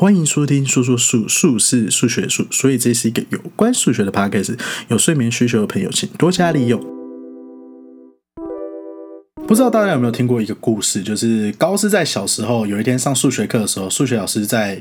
欢迎收听说说数数是数学数，所以这是一个有关数学的 podcast。有睡眠需求的朋友，请多加利用。不知道大家有没有听过一个故事，就是高斯在小时候有一天上数学课的时候，数学老师在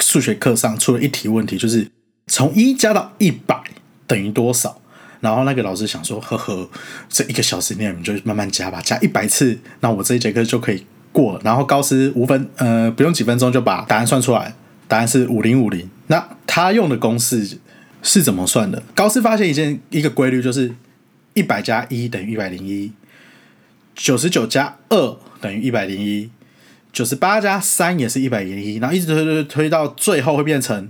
数学课上出了一题问题，就是从一加到一百等于多少？然后那个老师想说，呵呵，这一个小时内我们就慢慢加吧，加一百次，那我这一节课就可以。过，然后高斯五分呃不用几分钟就把答案算出来，答案是五零五零。那他用的公式是怎么算的？高斯发现一件一个规律，就是一百加一等于一百零一，九十九加二等于一百零一，九十八加三也是一百零一，然后一直推推推推到最后会变成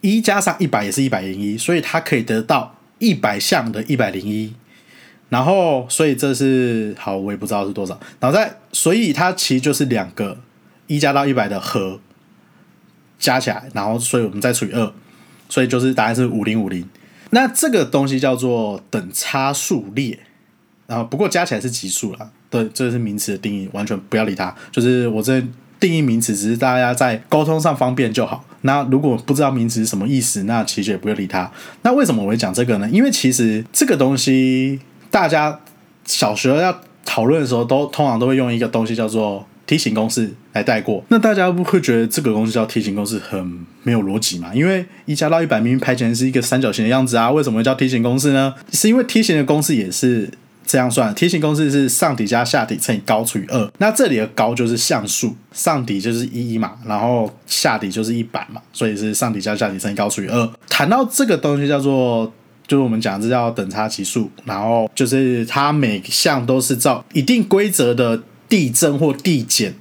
一加上一百也是一百零一，所以它可以得到一百项的一百零一。然后，所以这是好，我也不知道是多少。然后再，所以它其实就是两个一加到一百的和加起来，然后所以我们再除以二，所以就是答案是五零五零。那这个东西叫做等差数列，然后不过加起来是级数了。对，这是名词的定义，完全不要理它。就是我这定义名词，只是大家在沟通上方便就好。那如果不知道名词是什么意思，那其实也不要理它。那为什么我会讲这个呢？因为其实这个东西。大家小学要讨论的时候，都通常都会用一个东西叫做梯形公式来带过。那大家不会觉得这个公式叫梯形公式很没有逻辑吗？因为一加到一百明明排起来是一个三角形的样子啊，为什么会叫梯形公式呢？是因为梯形的公式也是这样算，梯形公式是上底加下底乘以高除以二。那这里的高就是项数，上底就是一嘛，然后下底就是一百嘛，所以是上底加下底乘以高除以二。谈到这个东西叫做。就是我们讲这叫等差级数，然后就是它每项都是照一定规则的递增或递减，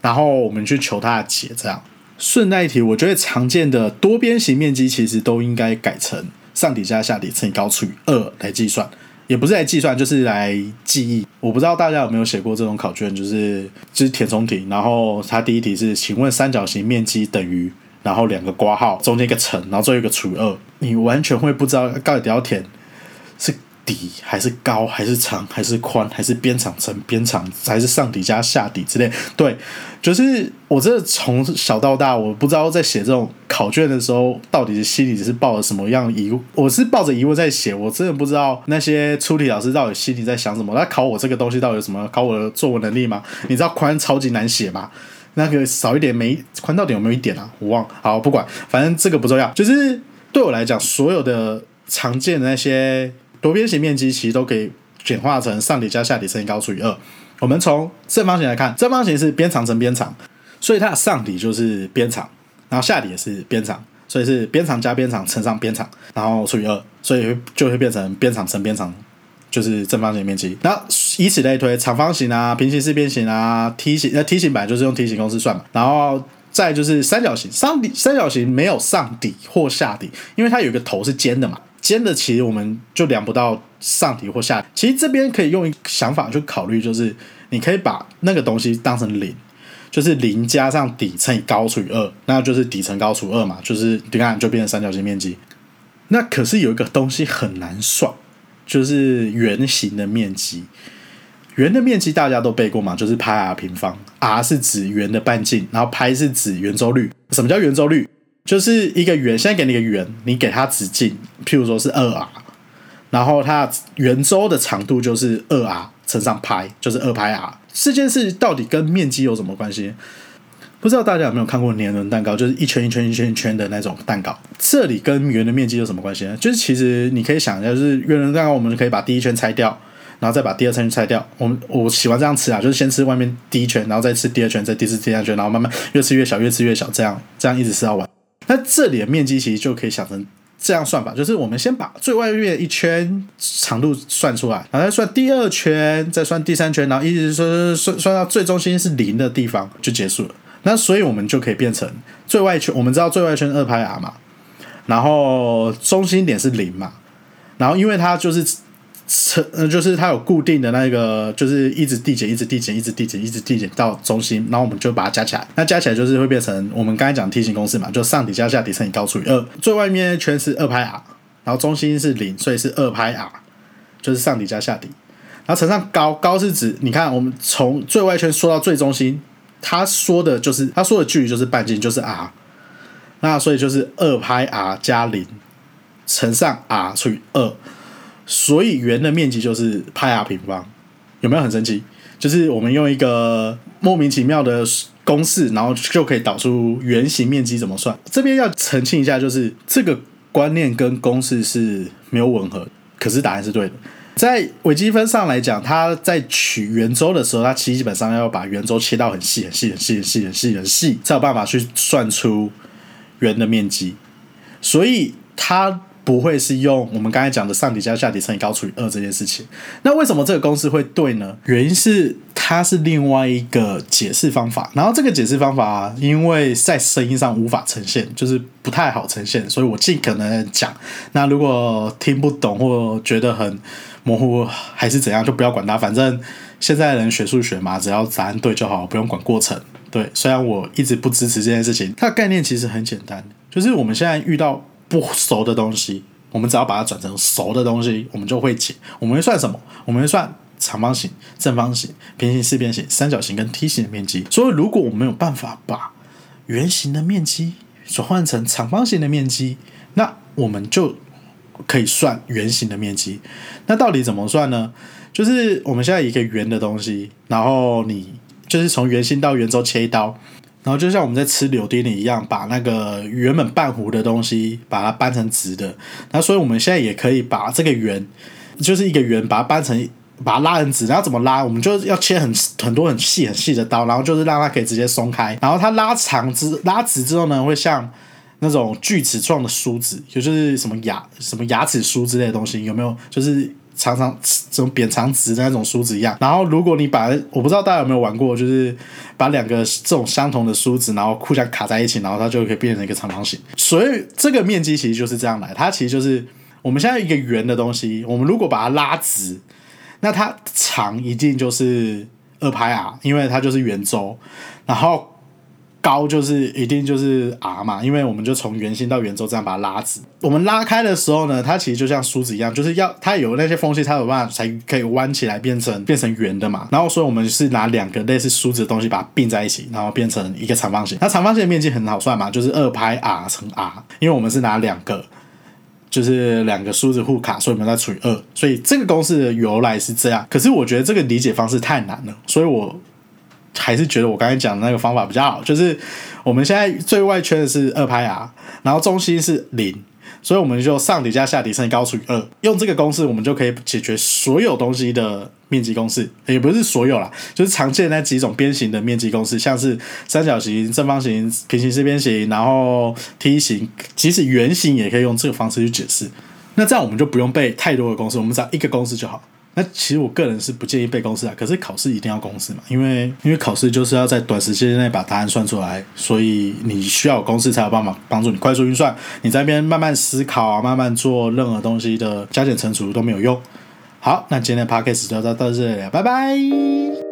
然后我们去求它的解。这样顺带一提，我觉得常见的多边形面积其实都应该改成上底加下底乘以高除以二来计算，也不是来计算，就是来记忆。我不知道大家有没有写过这种考卷，就是就是填充题，然后它第一题是，请问三角形面积等于？然后两个括号，中间一个乘，然后最后一个除以二，你完全会不知道到底要填底还是高还是长还是宽还是边长乘边长还是上底加下底之类。对，就是我这从小到大，我不知道在写这种考卷的时候，到底是心里是抱着什么样疑，我是抱着疑问在写，我真的不知道那些出题老师到底心里在想什么。他考我这个东西到底有什么？考我的作文能力吗？你知道宽超级难写吗？那个少一点没宽到底有没有一点啊？我忘好不管，反正这个不重要。就是对我来讲，所有的常见的那些多边形面积，其实都可以简化成上底加下底乘以高除以二。我们从正方形来看，正方形是边长乘边长，所以它的上底就是边长，然后下底也是边长，所以是边长加边长乘上边长，然后除以二，所以就会变成边长乘边长。就是正方形面积，那以此类推，长方形啊、平行四边形啊、梯形，那梯形本来就是用梯形公式算嘛。然后再就是三角形，上底三角形没有上底或下底，因为它有一个头是尖的嘛，尖的其实我们就量不到上底或下。其实这边可以用一个想法去考虑，就是你可以把那个东西当成零，就是零加上底乘以高除以二，那就是底乘高除二嘛，就是你看就变成三角形面积。那可是有一个东西很难算。就是圆形的面积，圆的面积大家都背过嘛，就是派 r 平方，r 是指圆的半径，然后派是指圆周率。什么叫圆周率？就是一个圆，现在给你一个圆，你给它直径，譬如说是二 r，然后它圆周的长度就是二 r 乘上派，就是二派 r。这件事到底跟面积有什么关系？不知道大家有没有看过年轮蛋糕，就是一圈一圈一圈一圈的那种蛋糕。这里跟圆的面积有什么关系呢？就是其实你可以想一下，就是圆轮蛋糕，我们可以把第一圈拆掉，然后再把第二圈拆掉。我们我喜欢这样吃啊，就是先吃外面第一圈，然后再吃第二圈，再第四、第三圈，然后慢慢越吃越小，越吃越小，这样这样一直吃到完。那这里的面积其实就可以想成这样算法，就是我们先把最外面一圈长度算出来，然后再算第二圈，再算第三圈，然后一直说算算到最中心是零的地方就结束了。那所以我们就可以变成最外圈，我们知道最外圈二派 r 嘛，然后中心点是零嘛，然后因为它就是成，呃，就是它有固定的那个，就是一直递减，一直递减，一直递减，一直递减到中心，然后我们就把它加起来，那加起来就是会变成我们刚才讲梯形公式嘛，就上底加下底乘以高除以二，最外面圈是二派 r，然后中心是零，所以是二派 r，就是上底加下底，然后乘上高，高是指你看我们从最外圈缩到最中心。他说的就是他说的距离就是半径就是 r，那所以就是二拍 r 加零乘上 r 除以二，所以圆的面积就是派 r 平方。有没有很神奇？就是我们用一个莫名其妙的公式，然后就可以导出圆形面积怎么算。这边要澄清一下，就是这个观念跟公式是没有吻合，可是答案是对的。在微积分上来讲，它在取圆周的时候，它其实基本上要把圆周切到很细、很细、很细、很细、很细、很细，才有办法去算出圆的面积。所以它不会是用我们刚才讲的上底加下底乘以高除以二这件事情。那为什么这个公式会对呢？原因是它是另外一个解释方法。然后这个解释方法，因为在声音上无法呈现，就是不太好呈现，所以我尽可能讲。那如果听不懂或觉得很模糊还是怎样，就不要管它。反正现在人学数学嘛，只要答案对就好，不用管过程。对，虽然我一直不支持这件事情，它的概念其实很简单，就是我们现在遇到不熟的东西，我们只要把它转成熟的东西，我们就会解。我们会算什么？我们会算长方形、正方形、平行四边形、三角形跟梯形的面积。所以，如果我们有办法把圆形的面积转换成长方形的面积，那我们就。可以算圆形的面积，那到底怎么算呢？就是我们现在一个圆的东西，然后你就是从圆心到圆周切一刀，然后就像我们在吃柳丁里一样，把那个原本半弧的东西把它掰成直的。那所以我们现在也可以把这个圆，就是一个圆，把它掰成，把它拉成直。然后怎么拉？我们就要切很很多很细很细的刀，然后就是让它可以直接松开。然后它拉长之拉直之后呢，会像。那种锯齿状的梳子，也就是什么牙什么牙齿梳之类的东西，有没有？就是长长这种扁长直的那种梳子一样。然后，如果你把我不知道大家有没有玩过，就是把两个这种相同的梳子，然后互相卡在一起，然后它就可以变成一个长方形。所以这个面积其实就是这样来，它其实就是我们现在一个圆的东西，我们如果把它拉直，那它长一定就是二拍 r，因为它就是圆周，然后。高就是一定就是 r 嘛，因为我们就从圆心到圆周这样把它拉直。我们拉开的时候呢，它其实就像梳子一样，就是要它有那些缝隙，它有办法才可以弯起来变成变成圆的嘛。然后所以我们是拿两个类似梳子的东西把它并在一起，然后变成一个长方形。那长方形的面积很好算嘛，就是二拍 r 乘 r，因为我们是拿两个，就是两个梳子互卡，所以我们再除以二。所以这个公式的由来是这样。可是我觉得这个理解方式太难了，所以我。还是觉得我刚才讲的那个方法比较好，就是我们现在最外圈的是二拍 r，然后中心是零，所以我们就上底加下底乘以高除以二，用这个公式我们就可以解决所有东西的面积公式，也不是所有啦，就是常见那几种边形的面积公式，像是三角形、正方形、平行四边形，然后梯形，即使圆形也可以用这个方式去解释。那这样我们就不用背太多的公式，我们只要一个公式就好。那其实我个人是不建议背公式啊，可是考试一定要公式嘛，因为因为考试就是要在短时间内把答案算出来，所以你需要有公式才有办法帮助你快速运算。你在边慢慢思考啊，慢慢做任何东西的加减乘除都没有用。好，那今天的 podcast 就到到这里，拜拜。